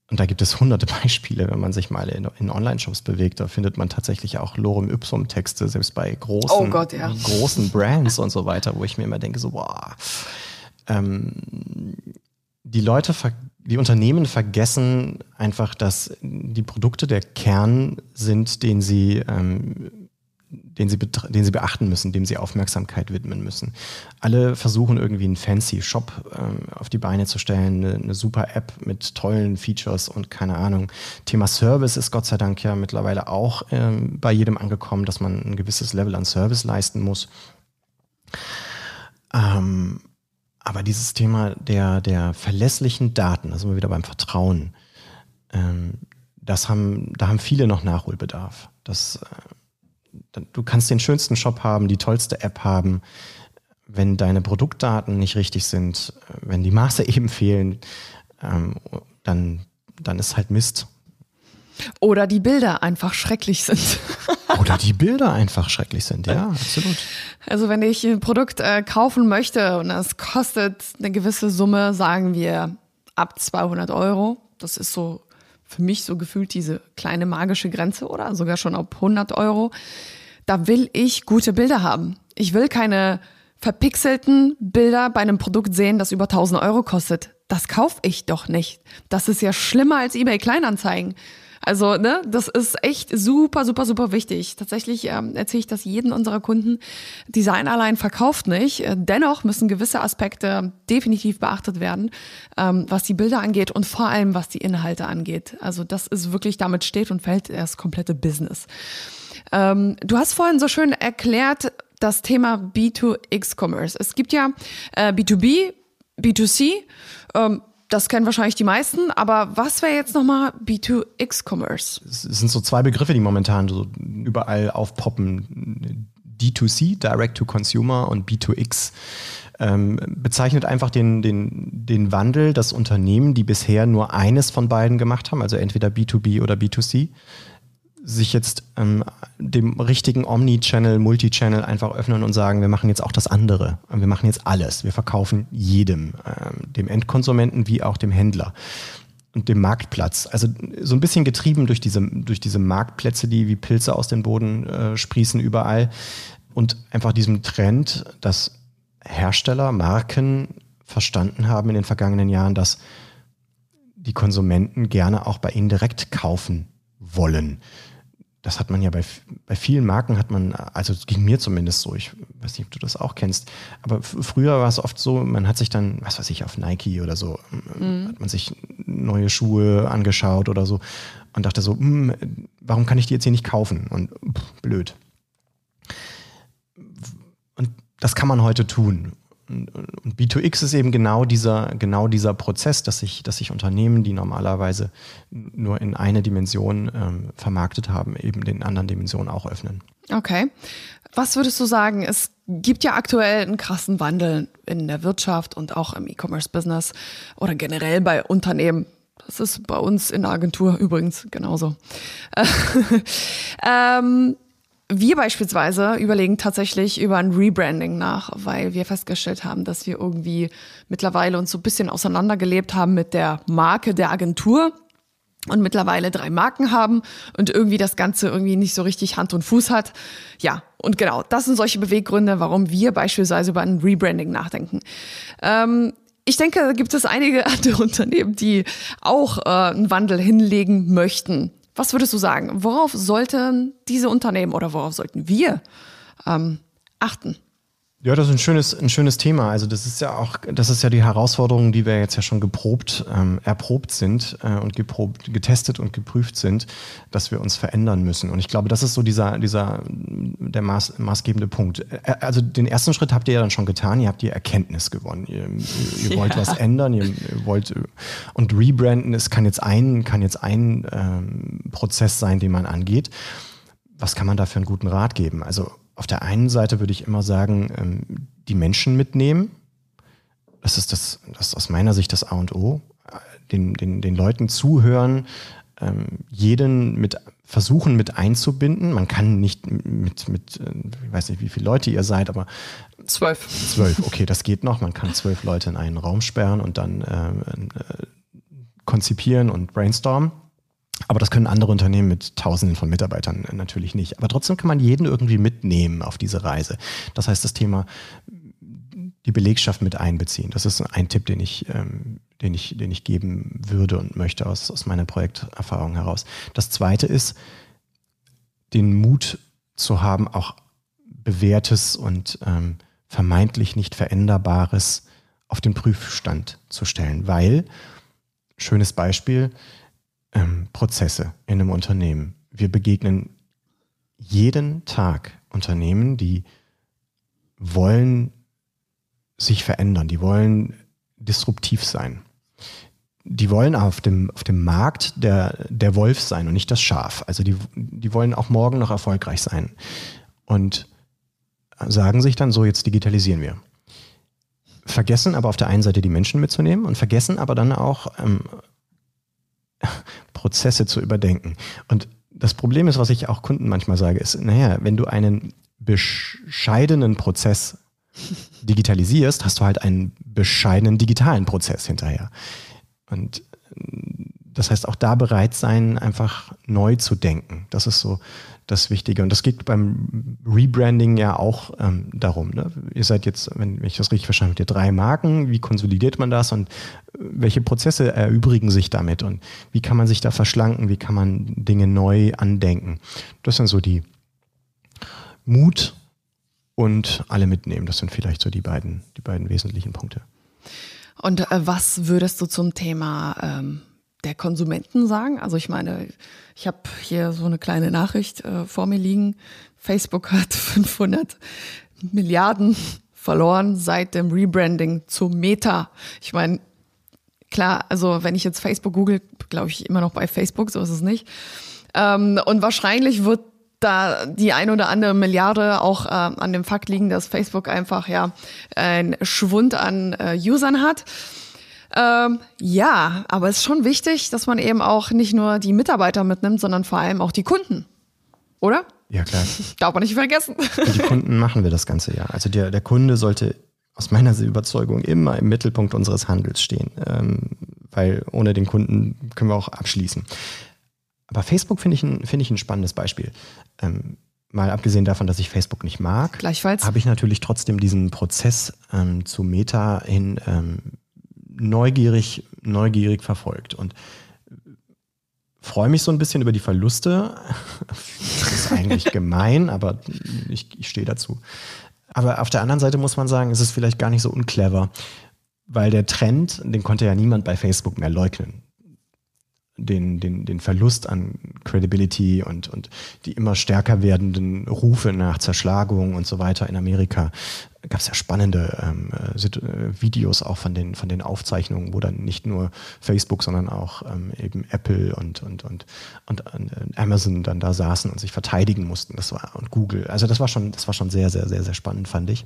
Und da gibt es hunderte Beispiele, wenn man sich mal in, in Online-Shops bewegt. Da findet man tatsächlich auch Lorem Ipsum-Texte, selbst bei großen, oh Gott, ja. großen Brands und so weiter, wo ich mir immer denke, so, boah, ähm, die Leute die Unternehmen vergessen einfach, dass die Produkte der Kern sind, den sie, ähm, den sie, den sie beachten müssen, dem sie Aufmerksamkeit widmen müssen. Alle versuchen irgendwie einen fancy Shop ähm, auf die Beine zu stellen, eine, eine, super App mit tollen Features und keine Ahnung. Thema Service ist Gott sei Dank ja mittlerweile auch ähm, bei jedem angekommen, dass man ein gewisses Level an Service leisten muss. Ähm, aber dieses Thema der, der verlässlichen Daten, da sind wir wieder beim Vertrauen, ähm, das haben, da haben viele noch Nachholbedarf. Das, äh, du kannst den schönsten Shop haben, die tollste App haben. Wenn deine Produktdaten nicht richtig sind, wenn die Maße eben fehlen, ähm, dann, dann ist halt Mist. Oder die Bilder einfach schrecklich sind. Oder die Bilder einfach schrecklich sind, ja, absolut. Also wenn ich ein Produkt äh, kaufen möchte und es kostet eine gewisse Summe, sagen wir ab 200 Euro, das ist so für mich so gefühlt diese kleine magische Grenze oder sogar schon ab 100 Euro, da will ich gute Bilder haben. Ich will keine verpixelten Bilder bei einem Produkt sehen, das über 1000 Euro kostet. Das kaufe ich doch nicht. Das ist ja schlimmer als eBay Kleinanzeigen. Also, ne, das ist echt super, super, super wichtig. Tatsächlich ähm, erzähle ich das jedem unserer Kunden. Design allein verkauft nicht. Äh, dennoch müssen gewisse Aspekte definitiv beachtet werden, ähm, was die Bilder angeht und vor allem was die Inhalte angeht. Also, das ist wirklich, damit steht und fällt das komplette Business. Ähm, du hast vorhin so schön erklärt, das Thema B2X-Commerce. Es gibt ja äh, B2B, B2C. Ähm, das kennen wahrscheinlich die meisten, aber was wäre jetzt nochmal B2X-Commerce? Es sind so zwei Begriffe, die momentan so überall aufpoppen. D2C, Direct to Consumer und B2X ähm, bezeichnet einfach den, den, den Wandel, dass Unternehmen, die bisher nur eines von beiden gemacht haben, also entweder B2B oder B2C, sich jetzt ähm, dem richtigen Omni-Channel, Multi-Channel einfach öffnen und sagen, wir machen jetzt auch das andere. Wir machen jetzt alles. Wir verkaufen jedem, ähm, dem Endkonsumenten wie auch dem Händler und dem Marktplatz. Also so ein bisschen getrieben durch diese, durch diese Marktplätze, die wie Pilze aus dem Boden äh, sprießen überall. Und einfach diesem Trend, dass Hersteller, Marken verstanden haben in den vergangenen Jahren, dass die Konsumenten gerne auch bei ihnen direkt kaufen wollen das hat man ja bei, bei vielen Marken hat man, also es ging mir zumindest so, ich weiß nicht, ob du das auch kennst, aber früher war es oft so, man hat sich dann, was weiß ich, auf Nike oder so, mhm. hat man sich neue Schuhe angeschaut oder so und dachte so, hm, warum kann ich die jetzt hier nicht kaufen? Und pff, blöd. Und das kann man heute tun. Und B2X ist eben genau dieser, genau dieser Prozess, dass sich, dass sich Unternehmen, die normalerweise nur in eine Dimension ähm, vermarktet haben, eben den anderen Dimensionen auch öffnen. Okay. Was würdest du sagen? Es gibt ja aktuell einen krassen Wandel in der Wirtschaft und auch im E-Commerce-Business oder generell bei Unternehmen. Das ist bei uns in der Agentur übrigens genauso. ähm, wir beispielsweise überlegen tatsächlich über ein Rebranding nach, weil wir festgestellt haben, dass wir irgendwie mittlerweile uns so ein bisschen auseinandergelebt haben mit der Marke der Agentur und mittlerweile drei Marken haben und irgendwie das Ganze irgendwie nicht so richtig Hand und Fuß hat. Ja, und genau, das sind solche Beweggründe, warum wir beispielsweise über ein Rebranding nachdenken. Ähm, ich denke, da gibt es einige andere Unternehmen, die auch äh, einen Wandel hinlegen möchten. Was würdest du sagen? Worauf sollten diese Unternehmen oder worauf sollten wir ähm, achten? Ja, das ist ein schönes, ein schönes Thema. Also das ist ja auch, das ist ja die Herausforderung, die wir jetzt ja schon geprobt, ähm, erprobt sind äh, und geprobt, getestet und geprüft sind, dass wir uns verändern müssen. Und ich glaube, das ist so dieser, dieser der maß, maßgebende Punkt. Also den ersten Schritt habt ihr ja dann schon getan. Ihr habt die Erkenntnis gewonnen. Ihr, ihr wollt ja. was ändern. Ihr, ihr, wollt und rebranden. Es kann jetzt ein, kann jetzt ein ähm, Prozess sein, den man angeht. Was kann man da für einen guten Rat geben? Also auf der einen Seite würde ich immer sagen, ähm, die Menschen mitnehmen. Das ist, das, das ist aus meiner Sicht das A und O. Den, den, den Leuten zuhören, ähm, jeden mit versuchen mit einzubinden. Man kann nicht mit, mit, äh, ich weiß nicht, wie viele Leute ihr seid, aber zwölf. Zwölf, okay, das geht noch. Man kann zwölf Leute in einen Raum sperren und dann äh, äh, konzipieren und brainstormen. Aber das können andere Unternehmen mit Tausenden von Mitarbeitern natürlich nicht. Aber trotzdem kann man jeden irgendwie mitnehmen auf diese Reise. Das heißt, das Thema die Belegschaft mit einbeziehen. Das ist ein Tipp, den ich, ähm, den ich, den ich geben würde und möchte aus, aus meiner Projekterfahrung heraus. Das zweite ist, den Mut zu haben, auch bewährtes und ähm, vermeintlich nicht veränderbares auf den Prüfstand zu stellen. Weil, schönes Beispiel, ähm, Prozesse in einem Unternehmen. Wir begegnen jeden Tag Unternehmen, die wollen sich verändern, die wollen disruptiv sein. die wollen auf dem, auf dem Markt der, der Wolf sein und nicht das Schaf. Also die, die wollen auch morgen noch erfolgreich sein. Und sagen sich dann so, jetzt digitalisieren wir. Vergessen aber auf der einen Seite die Menschen mitzunehmen und vergessen aber dann auch ähm, Prozesse zu überdenken. Und das Problem ist, was ich auch Kunden manchmal sage, ist, naja, wenn du einen bescheidenen Prozess digitalisierst, hast du halt einen bescheidenen digitalen Prozess hinterher. Und das heißt, auch da bereit sein, einfach neu zu denken. Das ist so das Wichtige. Und das geht beim Rebranding ja auch ähm, darum. Ne? Ihr seid jetzt, wenn ich das richtig verstanden habe, drei Marken. Wie konsolidiert man das und welche Prozesse erübrigen sich damit und wie kann man sich da verschlanken? Wie kann man Dinge neu andenken? Das sind so die Mut und alle mitnehmen. Das sind vielleicht so die beiden, die beiden wesentlichen Punkte. Und äh, was würdest du zum Thema ähm, der Konsumenten sagen? Also ich meine, ich habe hier so eine kleine Nachricht äh, vor mir liegen. Facebook hat 500 Milliarden verloren seit dem Rebranding zu Meta. Ich meine, klar, also wenn ich jetzt Facebook google, glaube ich immer noch bei Facebook, so ist es nicht. Ähm, und wahrscheinlich wird da die ein oder andere Milliarde auch äh, an dem Fakt liegen, dass Facebook einfach ja einen Schwund an äh, Usern hat. Ähm, ja, aber es ist schon wichtig, dass man eben auch nicht nur die Mitarbeiter mitnimmt, sondern vor allem auch die Kunden. Oder? Ja, klar. Darf man nicht vergessen. Und die Kunden machen wir das ganze Jahr. Also der, der Kunde sollte aus meiner Überzeugung immer im Mittelpunkt unseres Handels stehen, ähm, weil ohne den Kunden können wir auch abschließen. Aber Facebook finde ich, ein, find ich ein spannendes Beispiel. Ähm, mal abgesehen davon, dass ich Facebook nicht mag, habe ich natürlich trotzdem diesen Prozess ähm, zu Meta hin ähm, neugierig, neugierig verfolgt und freue mich so ein bisschen über die Verluste. Das ist eigentlich gemein, aber ich, ich stehe dazu. Aber auf der anderen Seite muss man sagen, ist es vielleicht gar nicht so unclever, weil der Trend, den konnte ja niemand bei Facebook mehr leugnen den, den, den Verlust an Credibility und, und die immer stärker werdenden Rufe nach Zerschlagung und so weiter in Amerika gab es ja spannende ähm, äh, Videos auch von den, von den Aufzeichnungen, wo dann nicht nur Facebook, sondern auch ähm, eben Apple und, und, und, und äh, Amazon dann da saßen und sich verteidigen mussten. Das war und Google. Also das war schon, das war schon sehr, sehr, sehr, sehr spannend, fand ich.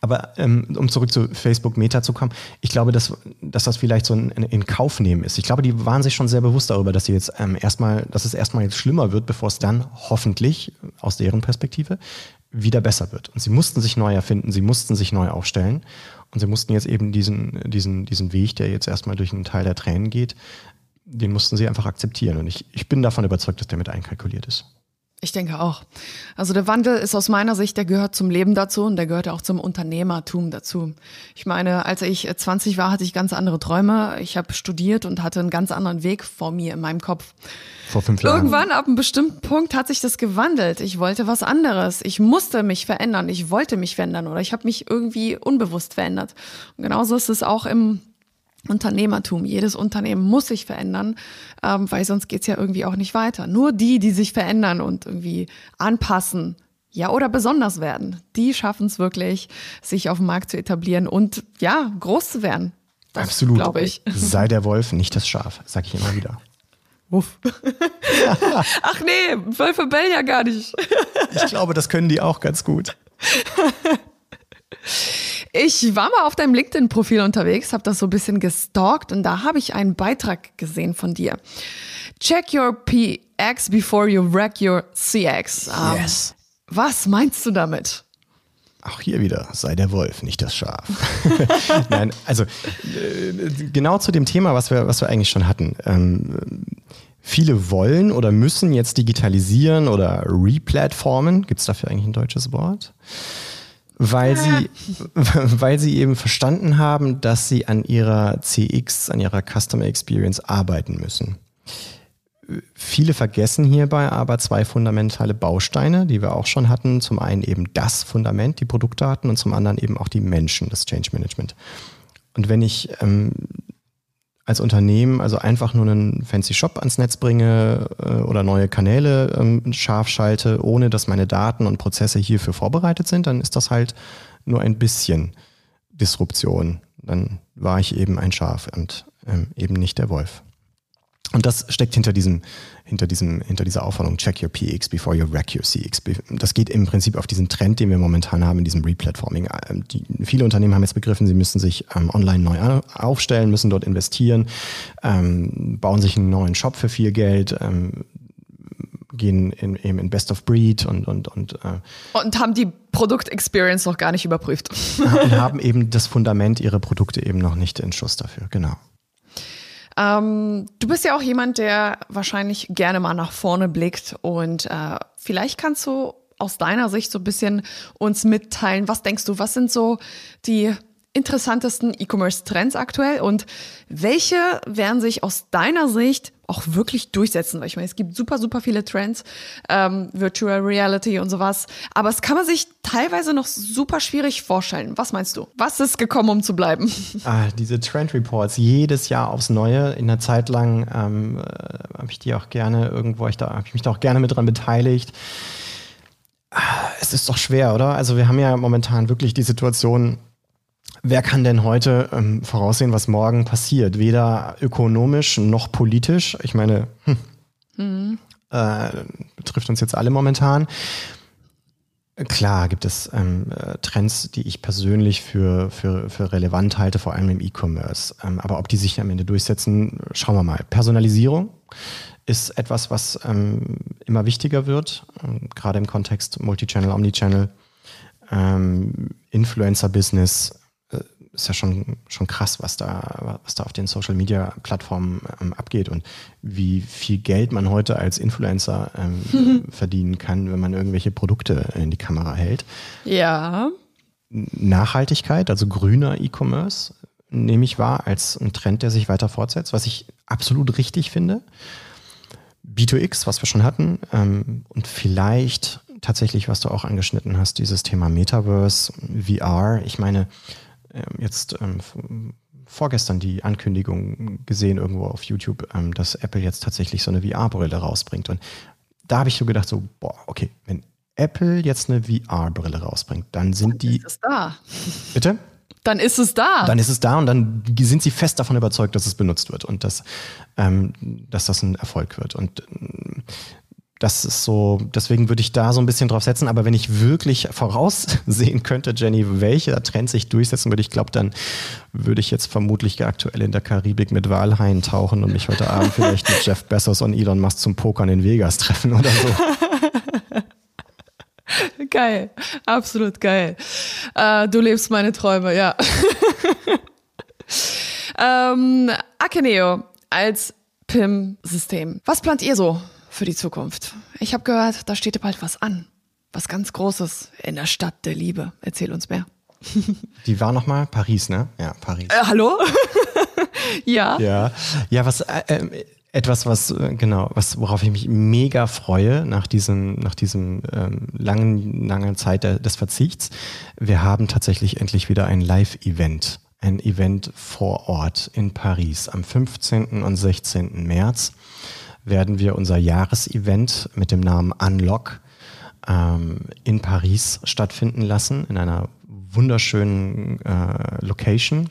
Aber ähm, um zurück zu Facebook Meta zu kommen, ich glaube, dass, dass das vielleicht so ein, ein in Kauf nehmen ist. Ich glaube, die waren sich schon sehr bewusst darüber, dass sie jetzt ähm, erstmal, dass es erstmal jetzt schlimmer wird, bevor es dann hoffentlich aus deren Perspektive wieder besser wird. Und sie mussten sich neu erfinden, sie mussten sich neu aufstellen und sie mussten jetzt eben diesen, diesen, diesen Weg, der jetzt erstmal durch einen Teil der Tränen geht, den mussten sie einfach akzeptieren. Und ich, ich bin davon überzeugt, dass der mit einkalkuliert ist. Ich denke auch. Also der Wandel ist aus meiner Sicht, der gehört zum Leben dazu und der gehört auch zum Unternehmertum dazu. Ich meine, als ich 20 war, hatte ich ganz andere Träume. Ich habe studiert und hatte einen ganz anderen Weg vor mir in meinem Kopf. Vor fünf Jahren. Irgendwann ab einem bestimmten Punkt hat sich das gewandelt. Ich wollte was anderes. Ich musste mich verändern. Ich wollte mich verändern oder ich habe mich irgendwie unbewusst verändert. Und genauso ist es auch im Unternehmertum. Jedes Unternehmen muss sich verändern, ähm, weil sonst geht's ja irgendwie auch nicht weiter. Nur die, die sich verändern und irgendwie anpassen, ja, oder besonders werden, die schaffen es wirklich, sich auf dem Markt zu etablieren und ja, groß zu werden. Das Absolut. Glaube ich. Sei der Wolf, nicht das Schaf, sag ich immer wieder. Wuff. Ach nee, Wölfe bellen ja gar nicht. ich glaube, das können die auch ganz gut. Ich war mal auf deinem LinkedIn-Profil unterwegs, habe das so ein bisschen gestalkt und da habe ich einen Beitrag gesehen von dir. Check your PX before you wreck your CX. Um, ähm, yes. Was meinst du damit? Auch hier wieder, sei der Wolf, nicht das Schaf. Nein, also äh, genau zu dem Thema, was wir, was wir eigentlich schon hatten. Ähm, viele wollen oder müssen jetzt digitalisieren oder replatformen. Gibt es dafür eigentlich ein deutsches Wort? Weil sie, weil sie eben verstanden haben, dass sie an ihrer CX, an ihrer Customer Experience arbeiten müssen. Viele vergessen hierbei aber zwei fundamentale Bausteine, die wir auch schon hatten. Zum einen eben das Fundament, die Produktdaten und zum anderen eben auch die Menschen, das Change Management. Und wenn ich ähm, als Unternehmen also einfach nur einen fancy Shop ans Netz bringe äh, oder neue Kanäle ähm, scharf schalte, ohne dass meine Daten und Prozesse hierfür vorbereitet sind, dann ist das halt nur ein bisschen Disruption. Dann war ich eben ein Schaf und ähm, eben nicht der Wolf. Und das steckt hinter diesem, hinter diesem, hinter dieser Aufforderung, check your PX before you wreck your CX. Das geht im Prinzip auf diesen Trend, den wir momentan haben in diesem Replatforming. Ähm, die, viele Unternehmen haben jetzt begriffen, sie müssen sich ähm, online neu aufstellen, müssen dort investieren, ähm, bauen sich einen neuen Shop für viel Geld, ähm, gehen in, eben in Best of Breed und und und äh, und haben die Produktexperience noch gar nicht überprüft und haben eben das Fundament ihrer Produkte eben noch nicht in Schuss dafür genau ähm, du bist ja auch jemand, der wahrscheinlich gerne mal nach vorne blickt und äh, vielleicht kannst du aus deiner Sicht so ein bisschen uns mitteilen, was denkst du, was sind so die interessantesten E-Commerce-Trends aktuell und welche werden sich aus deiner Sicht auch wirklich durchsetzen? Weil ich meine, es gibt super, super viele Trends, ähm, Virtual Reality und sowas, aber es kann man sich teilweise noch super schwierig vorstellen. Was meinst du? Was ist gekommen, um zu bleiben? Ah, diese Trend Reports, jedes Jahr aufs Neue. In der Zeit lang ähm, äh, habe ich die auch gerne irgendwo, da, habe ich mich da auch gerne mit dran beteiligt. Ah, es ist doch schwer, oder? Also wir haben ja momentan wirklich die Situation, Wer kann denn heute ähm, voraussehen, was morgen passiert? Weder ökonomisch noch politisch. Ich meine, hm, mhm. äh, betrifft uns jetzt alle momentan. Klar gibt es ähm, äh, Trends, die ich persönlich für, für, für relevant halte, vor allem im E-Commerce. Ähm, aber ob die sich am Ende durchsetzen, schauen wir mal. Personalisierung ist etwas, was ähm, immer wichtiger wird, ähm, gerade im Kontext Multichannel, Omnichannel, ähm, Influencer-Business, ist ja schon, schon krass, was da, was da auf den Social Media Plattformen ähm, abgeht und wie viel Geld man heute als Influencer ähm, verdienen kann, wenn man irgendwelche Produkte in die Kamera hält. Ja. Nachhaltigkeit, also grüner E-Commerce, nehme ich wahr als ein Trend, der sich weiter fortsetzt, was ich absolut richtig finde. B2X, was wir schon hatten, ähm, und vielleicht tatsächlich, was du auch angeschnitten hast, dieses Thema Metaverse, VR. Ich meine, jetzt ähm, vorgestern die Ankündigung gesehen irgendwo auf YouTube, ähm, dass Apple jetzt tatsächlich so eine VR-Brille rausbringt. Und da habe ich so gedacht, so, boah, okay, wenn Apple jetzt eine VR-Brille rausbringt, dann sind dann die. Ist es da. Bitte? Dann ist es da. Dann ist es da und dann sind sie fest davon überzeugt, dass es benutzt wird und dass, ähm, dass das ein Erfolg wird. Und das ist so, deswegen würde ich da so ein bisschen drauf setzen. Aber wenn ich wirklich voraussehen könnte, Jenny, welcher Trend sich durchsetzen würde, ich glaube, dann würde ich jetzt vermutlich aktuell in der Karibik mit Walhaien tauchen und mich heute Abend vielleicht mit Jeff Bezos und Elon Musk zum Pokern in Vegas treffen oder so. geil, absolut geil. Äh, du lebst meine Träume, ja. ähm, Akeneo als PIM-System. Was plant ihr so für die Zukunft. Ich habe gehört, da steht bald was an. Was ganz Großes in der Stadt der Liebe. Erzähl uns mehr. Die war nochmal Paris, ne? Ja, Paris. Äh, hallo? ja. Ja, ja, was äh, ähm, etwas, was äh, genau, was worauf ich mich mega freue nach diesem nach diesem ähm, langen langen Zeit des Verzichts. Wir haben tatsächlich endlich wieder ein Live-Event, ein Event vor Ort in Paris am 15. und 16. März werden wir unser Jahresevent mit dem Namen Unlock ähm, in Paris stattfinden lassen, in einer wunderschönen äh, Location.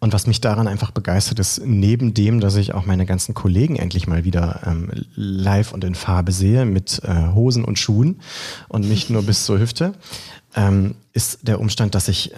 Und was mich daran einfach begeistert ist, neben dem, dass ich auch meine ganzen Kollegen endlich mal wieder ähm, live und in Farbe sehe mit äh, Hosen und Schuhen und nicht nur bis zur Hüfte, ähm, ist der Umstand, dass ich, äh,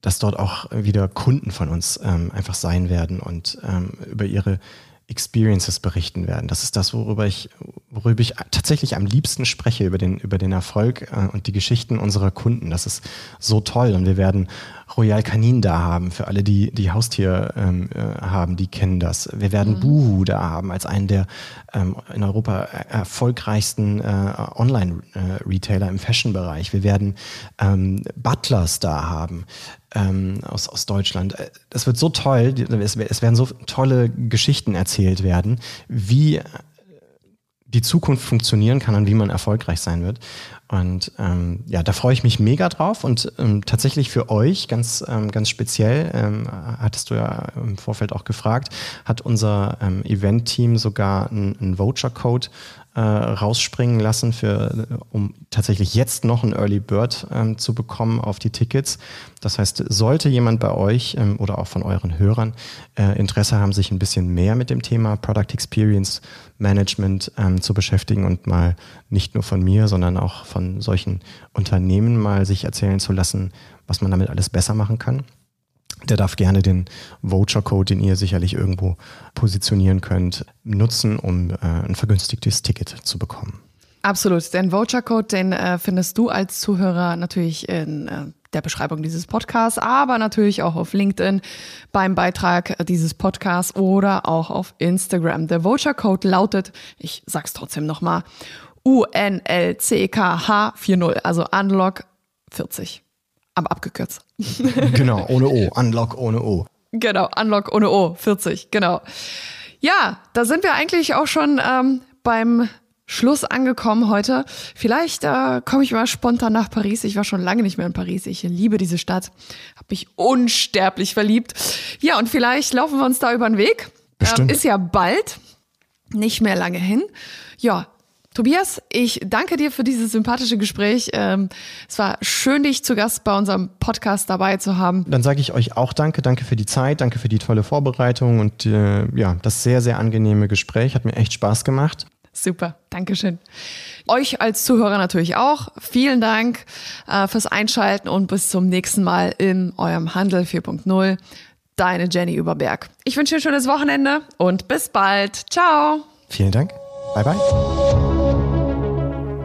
dass dort auch wieder Kunden von uns ähm, einfach sein werden und ähm, über ihre Experiences berichten werden. Das ist das, worüber ich, worüber ich tatsächlich am liebsten spreche, über den, über den Erfolg äh, und die Geschichten unserer Kunden. Das ist so toll. Und wir werden Royal Canin da haben, für alle, die, die Haustier ähm, äh, haben, die kennen das. Wir werden mhm. Boohoo da haben, als einen der ähm, in Europa erfolgreichsten äh, Online-Retailer im Fashion-Bereich. Wir werden ähm, Butlers da haben ähm, aus, aus Deutschland. Das wird so toll, es, es werden so tolle Geschichten erzählt werden, wie die Zukunft funktionieren kann und wie man erfolgreich sein wird. Und ähm, ja, da freue ich mich mega drauf. Und ähm, tatsächlich für euch ganz, ähm, ganz speziell, ähm, hattest du ja im Vorfeld auch gefragt, hat unser ähm, Event-Team sogar einen, Voucher-Code äh, rausspringen lassen, für, um tatsächlich jetzt noch ein Early Bird ähm, zu bekommen auf die Tickets. Das heißt, sollte jemand bei euch ähm, oder auch von euren Hörern äh, Interesse haben, sich ein bisschen mehr mit dem Thema Product Experience Management ähm, zu beschäftigen und mal nicht nur von mir, sondern auch von solchen Unternehmen mal sich erzählen zu lassen, was man damit alles besser machen kann, der darf gerne den Voucher-Code, den ihr sicherlich irgendwo positionieren könnt, nutzen, um äh, ein vergünstigtes Ticket zu bekommen. Absolut. Den Voucher-Code, den äh, findest du als Zuhörer natürlich in äh, der Beschreibung dieses Podcasts, aber natürlich auch auf LinkedIn beim Beitrag dieses Podcasts oder auch auf Instagram. Der Voucher-Code lautet, ich sag's trotzdem nochmal, UNLCKH40, also Unlock 40 aber abgekürzt. genau, ohne O. Unlock ohne O. Genau, Unlock ohne O, 40, genau. Ja, da sind wir eigentlich auch schon ähm, beim Schluss angekommen heute. Vielleicht äh, komme ich mal spontan nach Paris. Ich war schon lange nicht mehr in Paris. Ich liebe diese Stadt. Habe mich unsterblich verliebt. Ja, und vielleicht laufen wir uns da über den Weg. Bestimmt. Ähm, ist ja bald. Nicht mehr lange hin. Ja, Tobias, ich danke dir für dieses sympathische Gespräch. Ähm, es war schön, dich zu Gast bei unserem Podcast dabei zu haben. Dann sage ich euch auch danke. Danke für die Zeit, danke für die tolle Vorbereitung und äh, ja, das sehr, sehr angenehme Gespräch. Hat mir echt Spaß gemacht. Super, Dankeschön. Euch als Zuhörer natürlich auch. Vielen Dank äh, fürs Einschalten und bis zum nächsten Mal in eurem Handel 4.0. Deine Jenny Überberg. Ich wünsche dir ein schönes Wochenende und bis bald. Ciao. Vielen Dank. Bye bye.